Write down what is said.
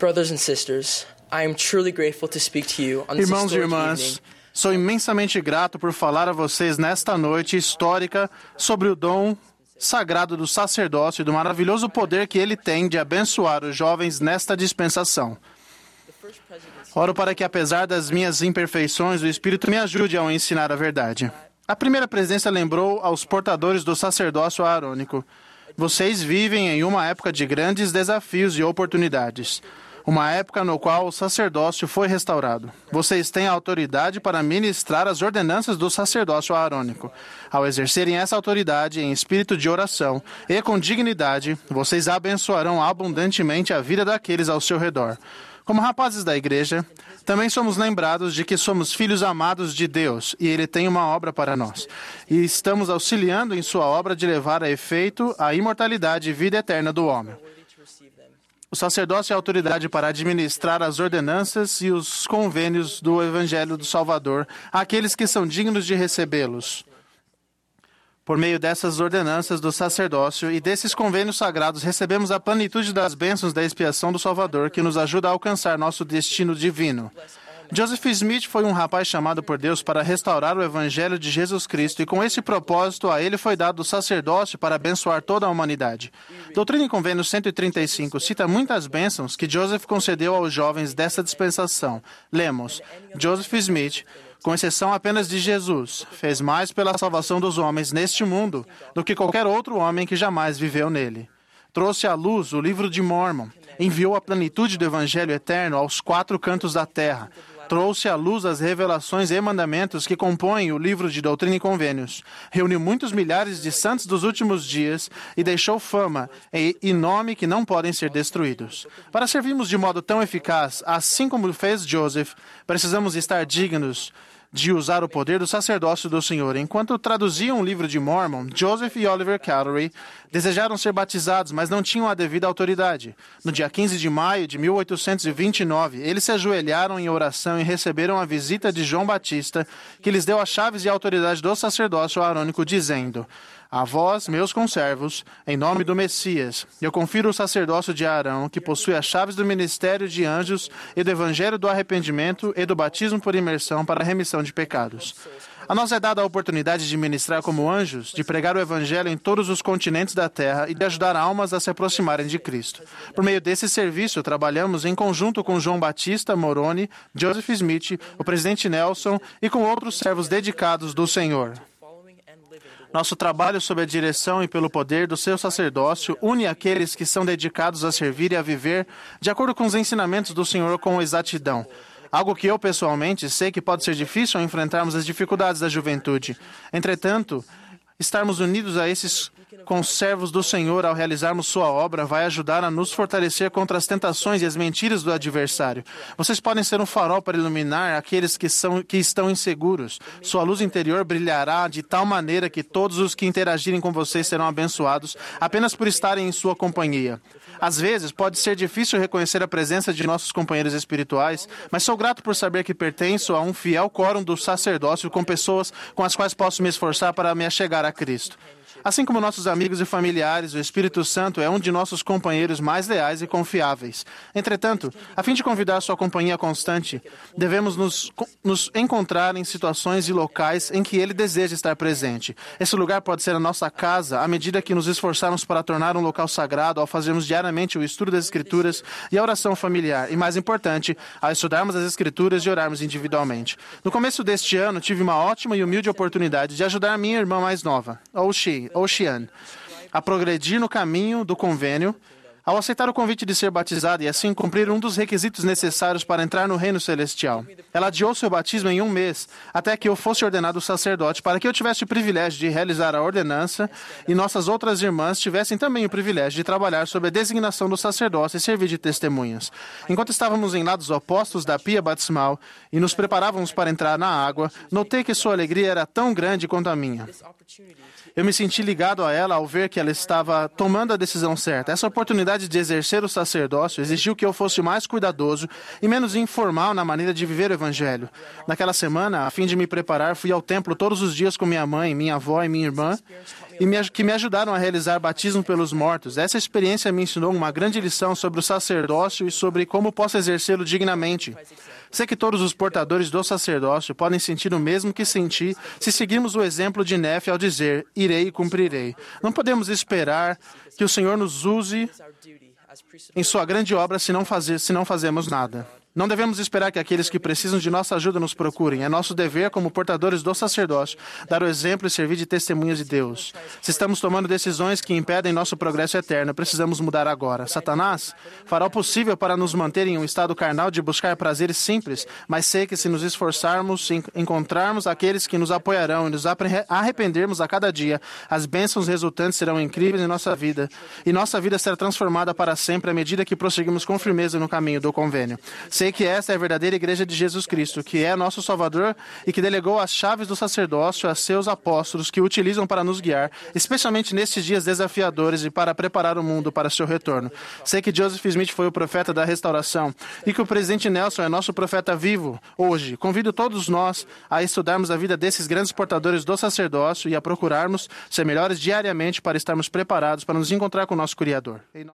Brothers and sisters, I am truly grateful to speak to you on this Irmãos e irmãs, sou imensamente grato por falar a vocês nesta noite histórica sobre o dom sagrado do sacerdócio e do maravilhoso poder que ele tem de abençoar os jovens nesta dispensação. Oro para que, apesar das minhas imperfeições, o Espírito me ajude ao ensinar a verdade. A primeira presidência lembrou aos portadores do sacerdócio aarônico: Vocês vivem em uma época de grandes desafios e oportunidades. Uma época no qual o sacerdócio foi restaurado. Vocês têm autoridade para ministrar as ordenanças do sacerdócio aarônico. Ao exercerem essa autoridade em espírito de oração e com dignidade, vocês abençoarão abundantemente a vida daqueles ao seu redor. Como rapazes da igreja, também somos lembrados de que somos filhos amados de Deus e Ele tem uma obra para nós. E estamos auxiliando em Sua obra de levar a efeito a imortalidade e vida eterna do homem. O sacerdócio é a autoridade para administrar as ordenanças e os convênios do Evangelho do Salvador àqueles que são dignos de recebê-los. Por meio dessas ordenanças do sacerdócio e desses convênios sagrados, recebemos a plenitude das bênçãos da expiação do Salvador, que nos ajuda a alcançar nosso destino divino. Joseph Smith foi um rapaz chamado por Deus para restaurar o Evangelho de Jesus Cristo, e com esse propósito a ele foi dado o sacerdócio para abençoar toda a humanidade. Doutrina e Convênio 135 cita muitas bênçãos que Joseph concedeu aos jovens dessa dispensação. Lemos: Joseph Smith com exceção apenas de Jesus, fez mais pela salvação dos homens neste mundo do que qualquer outro homem que jamais viveu nele. Trouxe à luz o livro de Mormon, enviou a plenitude do Evangelho eterno aos quatro cantos da terra, trouxe à luz as revelações e mandamentos que compõem o livro de Doutrina e Convênios, reuniu muitos milhares de santos dos últimos dias e deixou fama e, nome que não podem ser destruídos. Para servirmos de modo tão eficaz, assim como fez Joseph, precisamos estar dignos de usar o poder do sacerdócio do Senhor. Enquanto traduziam o livro de Mormon, Joseph e Oliver Cowdery desejaram ser batizados, mas não tinham a devida autoridade. No dia 15 de maio de 1829, eles se ajoelharam em oração e receberam a visita de João Batista, que lhes deu as chaves e a autoridade do sacerdócio arônico, dizendo: a vós, meus conservos, em nome do Messias, eu confiro o sacerdócio de Arão, que possui as chaves do ministério de anjos e do evangelho do arrependimento e do batismo por imersão para a remissão de pecados. A nós é dada a oportunidade de ministrar como anjos, de pregar o evangelho em todos os continentes da terra e de ajudar almas a se aproximarem de Cristo. Por meio desse serviço, trabalhamos em conjunto com João Batista Moroni, Joseph Smith, o presidente Nelson e com outros servos dedicados do Senhor. Nosso trabalho sob a direção e pelo poder do seu sacerdócio une aqueles que são dedicados a servir e a viver de acordo com os ensinamentos do Senhor com exatidão. Algo que eu pessoalmente sei que pode ser difícil ao enfrentarmos as dificuldades da juventude. Entretanto, estarmos unidos a esses conservos do Senhor ao realizarmos sua obra vai ajudar a nos fortalecer contra as tentações e as mentiras do adversário. Vocês podem ser um farol para iluminar aqueles que, são, que estão inseguros. Sua luz interior brilhará de tal maneira que todos os que interagirem com vocês serão abençoados apenas por estarem em sua companhia. Às vezes, pode ser difícil reconhecer a presença de nossos companheiros espirituais, mas sou grato por saber que pertenço a um fiel quórum do sacerdócio com pessoas com as quais posso me esforçar para me achegar a Cristo. Assim como nossos amigos e familiares, o Espírito Santo é um de nossos companheiros mais leais e confiáveis. Entretanto, a fim de convidar sua companhia constante, devemos nos, nos encontrar em situações e locais em que ele deseja estar presente. Esse lugar pode ser a nossa casa, à medida que nos esforçarmos para tornar um local sagrado ao fazermos diariamente o estudo das Escrituras e a oração familiar. E mais importante, ao estudarmos as Escrituras e orarmos individualmente. No começo deste ano, tive uma ótima e humilde oportunidade de ajudar minha irmã mais nova, Oshi, Ocean, a progredir no caminho do convênio ao aceitar o convite de ser batizada e assim cumprir um dos requisitos necessários para entrar no reino celestial. Ela adiou seu batismo em um mês, até que eu fosse ordenado sacerdote, para que eu tivesse o privilégio de realizar a ordenança e nossas outras irmãs tivessem também o privilégio de trabalhar sob a designação do sacerdócio e servir de testemunhas. Enquanto estávamos em lados opostos da pia batismal e nos preparávamos para entrar na água, notei que sua alegria era tão grande quanto a minha. Eu me senti ligado a ela ao ver que ela estava tomando a decisão certa. Essa oportunidade de exercer o sacerdócio exigiu que eu fosse mais cuidadoso e menos informal na maneira de viver o evangelho. Naquela semana, a fim de me preparar, fui ao templo todos os dias com minha mãe, minha avó e minha irmã. E me, que me ajudaram a realizar batismo pelos mortos. Essa experiência me ensinou uma grande lição sobre o sacerdócio e sobre como posso exercê-lo dignamente. Sei que todos os portadores do sacerdócio podem sentir o mesmo que senti se seguirmos o exemplo de Nefe ao dizer: Irei e cumprirei. Não podemos esperar que o Senhor nos use em sua grande obra se não, fazer, se não fazemos nada. Não devemos esperar que aqueles que precisam de nossa ajuda nos procurem. É nosso dever, como portadores do sacerdócio, dar o exemplo e servir de testemunhas de Deus. Se estamos tomando decisões que impedem nosso progresso eterno, precisamos mudar agora. Satanás fará o possível para nos manter em um estado carnal de buscar prazeres simples, mas sei que se nos esforçarmos, encontrarmos aqueles que nos apoiarão e nos arrependermos a cada dia, as bênçãos resultantes serão incríveis em nossa vida e nossa vida será transformada para sempre à medida que prosseguimos com firmeza no caminho do convênio. Sei que esta é a verdadeira igreja de Jesus Cristo, que é nosso Salvador e que delegou as chaves do sacerdócio a seus apóstolos, que utilizam para nos guiar, especialmente nestes dias desafiadores e para preparar o mundo para seu retorno. Sei que Joseph Smith foi o profeta da restauração e que o presidente Nelson é nosso profeta vivo hoje. Convido todos nós a estudarmos a vida desses grandes portadores do sacerdócio e a procurarmos ser melhores diariamente para estarmos preparados para nos encontrar com o nosso Criador.